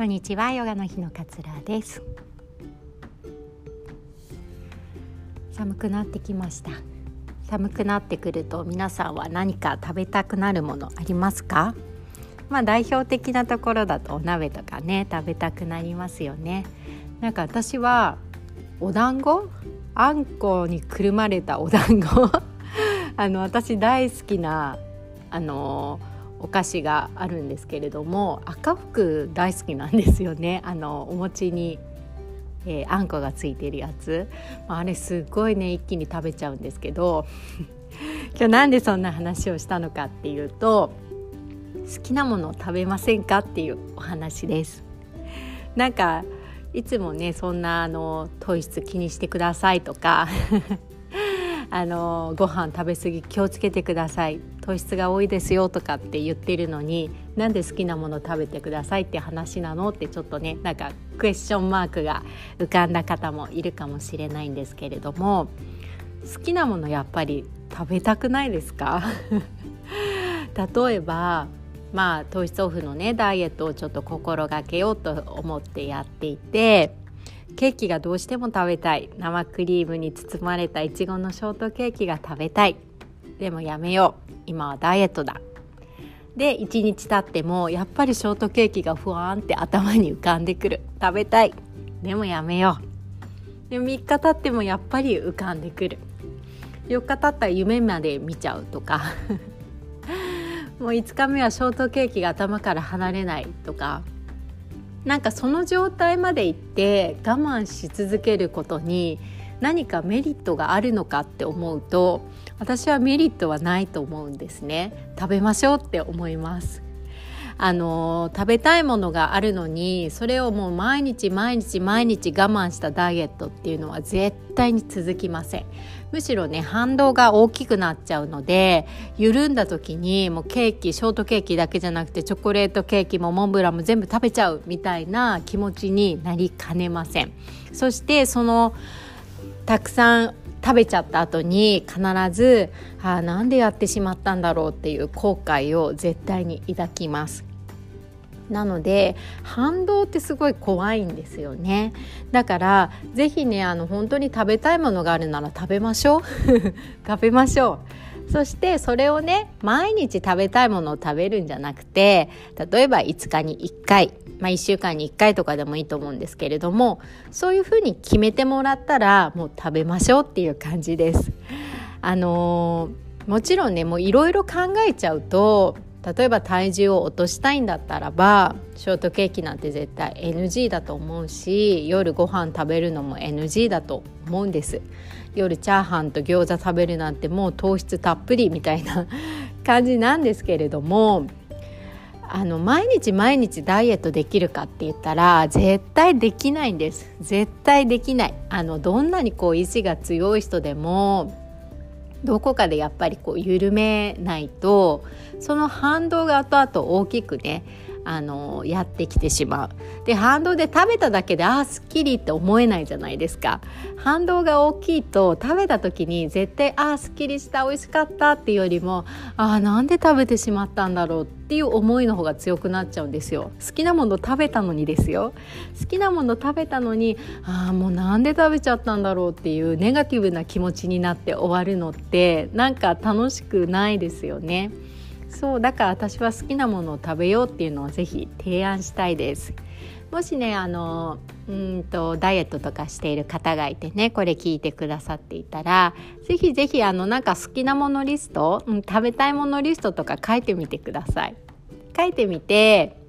こんにちは。ヨガの日のかつらです。寒くなってきました。寒くなってくると皆さんは何か食べたくなるものありますか？まあ代表的なところだとお鍋とかね食べたくなりますよね。なんか私はお団子？あんこにくるまれたお団子？あの私大好きなあのお菓子があるんですけれども赤福大好きなんですよね。あのお餅に、えー、あんこがついてるやつ。あれすごいね一気に食べちゃうんですけど。今日なんでそんな話をしたのかっていうと好きなものを食べませんかっていうお話です。なんかいつもねそんなあの糖質気にしてくださいとか。あのご飯食べ過ぎ気をつけてください。糖質が多いですよとかって言ってるのになんで好きなもの食べてくださいって話なのってちょっとねなんかクエスチョンマークが浮かんだ方もいるかもしれないんですけれども好きなものやっぱり食べたくないですか？例えばまあ糖質オフのねダイエットをちょっと心がけようと思ってやっていてケーキがどうしても食べたい。生クリームに包まれたいちごのショートケーキが食べたい。でもやめよう。今はダイエットだ。で1日経ってもやっぱりショートケーキがふわーんって頭に浮かんでくる。食べたい。でもやめよう。で3日経ってもやっぱり浮かんでくる。4日経ったら夢まで見ちゃうとか。もう5日目はショートケーキが頭から離れないとか。なんかその状態までいって我慢し続けることに何かメリットがあるのかって思うと私はメリットはないと思うんですね。食べましょうって思います。あの食べたいものがあるのにそれをもう毎日毎日毎日我慢したダイエットっていうのは絶対に続きません。むしろね反動が大きくなっちゃうので緩んだ時にもうケーキショートケーキだけじゃなくてチョコレートケーキもモンブランも全部食べちゃうみたいな気持ちになりかねません。そしてそのたくさん食べちゃった後に必ず「あなんでやってしまったんだろう」っていう後悔を絶対に抱きます。なので反動ってすごい怖いんですよね。だから是非ねあの本当に食べたいものがあるなら食べましょう。食べましょう。そしてそれをね毎日食べたいものを食べるんじゃなくて例えば5日に1回、まあ、1週間に1回とかでもいいと思うんですけれどもそういうふうに決めてもらったらもう食べましょうっていう感じです。あのー、もちろんねもういろいろ考えちゃうと例えば体重を落としたいんだったらばショートケーキなんて絶対 NG だと思うし夜ご飯食べるのも NG だと思うんです。夜チャーハンと餃子食べるなんてもう糖質たっぷりみたいな感じなんですけれどもあの毎日毎日ダイエットできるかって言ったら絶対できないんです。絶対できない。あのどんなにこう意志が強い人でもどこかでやっぱりこう緩めないとその反動が後々大きくねあのやってきてしまう。で反動で食べただけでああすっきりって思えないじゃないですか。反動が大きいと食べた時に絶対ああすっきりした美味しかったっていうよりもああなんで食べてしまったんだろうっていう思いの方が強くなっちゃうんですよ。好きなもの食べたのにですよ。好きなもの食べたのにああもうなんで食べちゃったんだろうっていうネガティブな気持ちになって終わるのってなんか楽しくないですよね。そうだから私は好きなものを食べようっていうのをぜひ提案したいです。もしねあのうんとダイエットとかしている方がいてねこれ聞いてくださっていたらぜひぜひあのなんか好きなものリスト、うん、食べたいものリストとか書いてみてください。書いてみて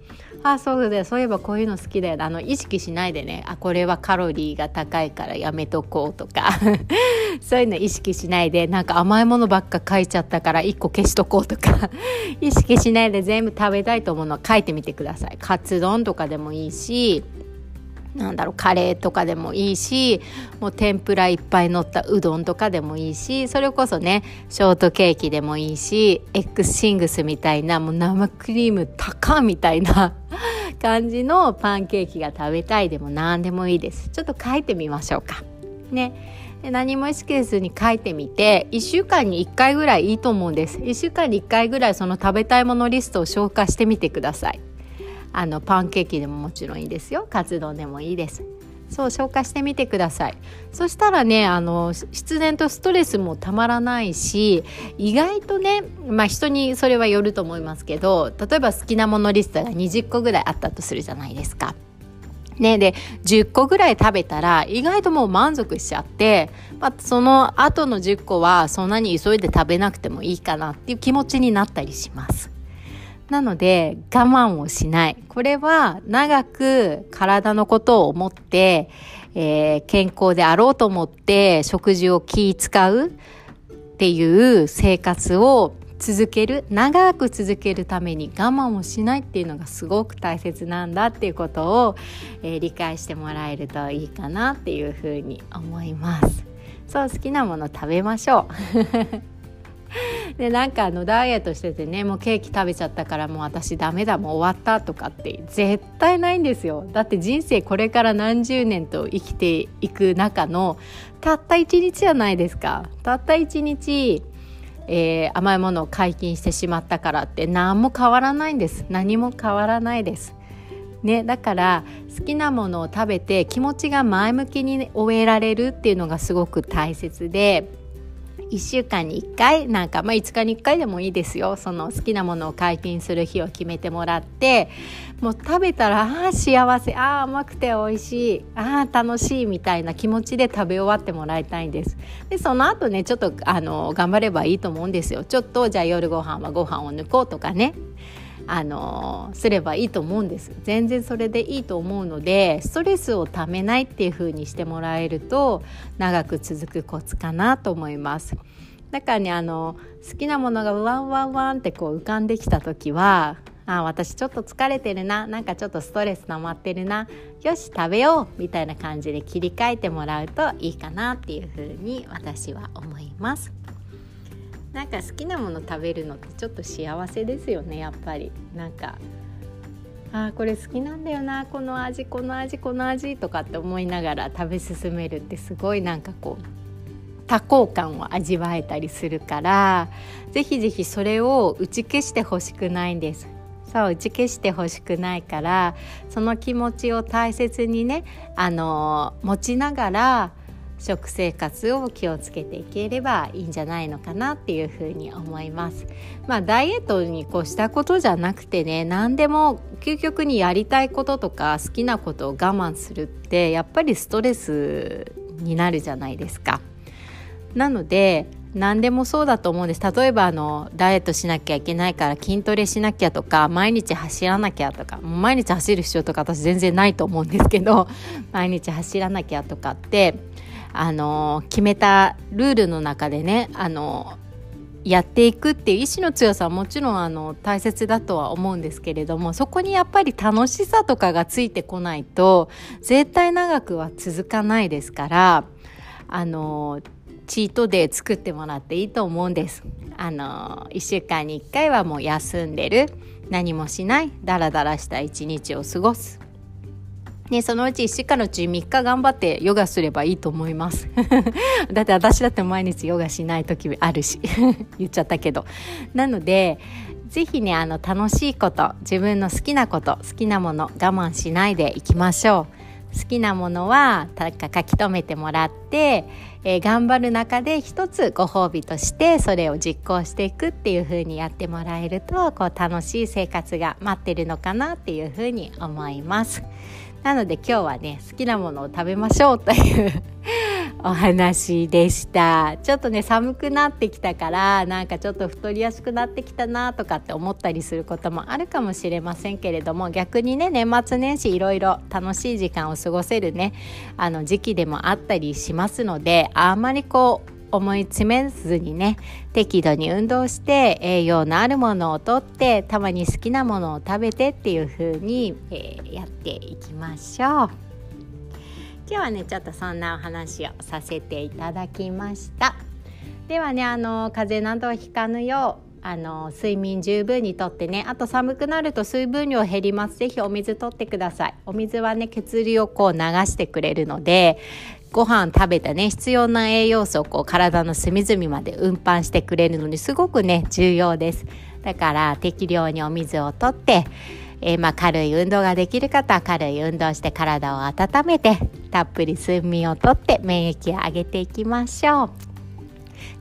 あそうだそういえばこういうの好きだよあの意識しないでね。あこれはカロリーが高いからやめとこうとか。そういうの意識しないで。なんか甘いものばっか書いちゃったから1個消しとこうとか。意識しないで全部食べたいと思うの。は書いてみてください。カツ丼とかでもいいし。なんだろうカレーとかでもいいしもう天ぷらいっぱい乗ったうどんとかでもいいしそれこそねショートケーキでもいいし X シングスみたいなもう生クリーム高みたいな 感じのパンケーキが食べたいでも何でもいいです。ちょっと書いてみましょうか。ね。何も意識せずに書いてみて1週間に1回ぐらいいいと思うんです。1週間に1回ぐらいその食べたいものリストを消化してみてください。あのパンケーキでももちろんいいですよカツ丼でもいいですそう消化してみてくださいそしたらねあの失念とストレスもたまらないし意外とねまあ人にそれはよると思いますけど例えば好きなものリストが20個ぐらいあったとするじゃないですか。ね、で10個ぐらい食べたら意外ともう満足しちゃって、まあ、その後の10個はそんなに急いで食べなくてもいいかなっていう気持ちになったりします。なので我慢をしない。これは長く体のことを思って、えー、健康であろうと思って食事を気使うっていう生活を続ける長く続けるために我慢をしないっていうのがすごく大切なんだっていうことを、えー、理解してもらえるといいかなっていうふうに思います。そう好きなもの食べましょう でなんかあのダイエットしててねもうケーキ食べちゃったからもう私ダメだもう終わったとかって絶対ないんですよ。だって人生これから何十年と生きていく中のたった一日じゃないですか。たった一日えー、甘いものを解禁してしまったからって何も変わらないんです。何も変わらないです。ね、だから好きなものを食べて気持ちが前向きに終えられるっていうのがすごく大切で1週間に1回なんか、まあ、5日に1回でもいいですよ。その好きなものを解禁する日を決めてもらってもう食べたらああ幸せ。ああ甘くて美味しい。ああ楽しいみたいな気持ちで食べ終わってもらいたいんです。でその後ねちょっとあの頑張ればいいと思うんですよ。ちょっとじゃあ夜ご飯はご飯を抜こうとかね。あのすればいいと思うんです全然それでいいと思うのでストレスをためないっていう風にしてもらえると長く続くコツかなと思いますだからねあの好きなものがワンワンワンってこう浮かんできた時はあ私ちょっと疲れてるななんかちょっとストレス溜まってるなよし食べようみたいな感じで切り替えてもらうといいかなっていうふうに私は思います。なんか好きなもの食べるのってちょっと幸せですよねやっぱり。なんかあこれ好きなんだよなこの味この味この味とかって思いながら食べ進めるってすごいなんかこう多幸感を味わえたりするからぜひぜひそれを打ち消してほしくないんです。そう打ち消してほしくないからその気持ちを大切にねあの持ちながら食生活を気をつけていければいいんじゃないのかなっていうふうに思います。まあダイエットにこうしたことじゃなくてね何でも究極にやりたいこととか好きなことを我慢するってやっぱりストレスになるじゃないですか。なので何でもそうだと思うんです例えばあのダイエットしなきゃいけないから筋トレしなきゃとか毎日走らなきゃとか毎日走る必要とか私全然ないと思うんですけど毎日走らなきゃとかってあの決めたルールの中でねあのやっていくっていう意志の強さはもちろんあの大切だとは思うんですけれどもそこにやっぱり楽しさとかがついてこないと絶対長くは続かないですからあのチートデー作ってもらっていいと思うんです。あの1週間に1回はもう休んでる。何もしない。ダラダラした一日を過ごす。ね、そのうち1週間のうち3日頑張ってヨガすればいいと思います。だって私だって毎日ヨガしない時あるし 言っちゃったけど。なので是非ねあの楽しいこと自分の好きなこと好きなもの我慢しないでいきましょう。好きなものは書き留めてもらって、えー、頑張る中で一つご褒美としてそれを実行していくっていう風にやってもらえるとこう楽しい生活が待ってるのかなっていう風に思います。なので今日はね好きなものを食べましょうというお話でした。ちょっとね寒くなってきたからなんかちょっと太りやすくなってきたなとかって思ったりすることもあるかもしれませんけれども逆にね年末年始いろいろ楽しい時間を過ごせるねあの時期でもあったりしますのであんまりこう思い詰めずにね適度に運動して栄養のあるものをとってたまに好きなものを食べてっていう風に、えー、やっていきましょう。今日はねちょっとそんなお話をさせていただきました。ではねあの風邪などをひかぬようあの睡眠十分にとってねあと寒くなると水分量減ります。ぜひお水とってください。お水はね血流をこう流してくれるのでご飯食べたね必要な栄養素をこう体の隅々まで運搬してくれるのにすごくね重要です。だから適量にお水をとってえー、まあ、軽い運動ができる方は軽い運動して体を温めてたっぷり睡眠をとって免疫を上げていきましょう。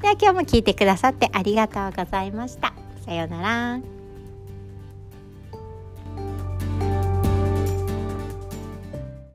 では今日も聞いてくださってありがとうございました。さようなら。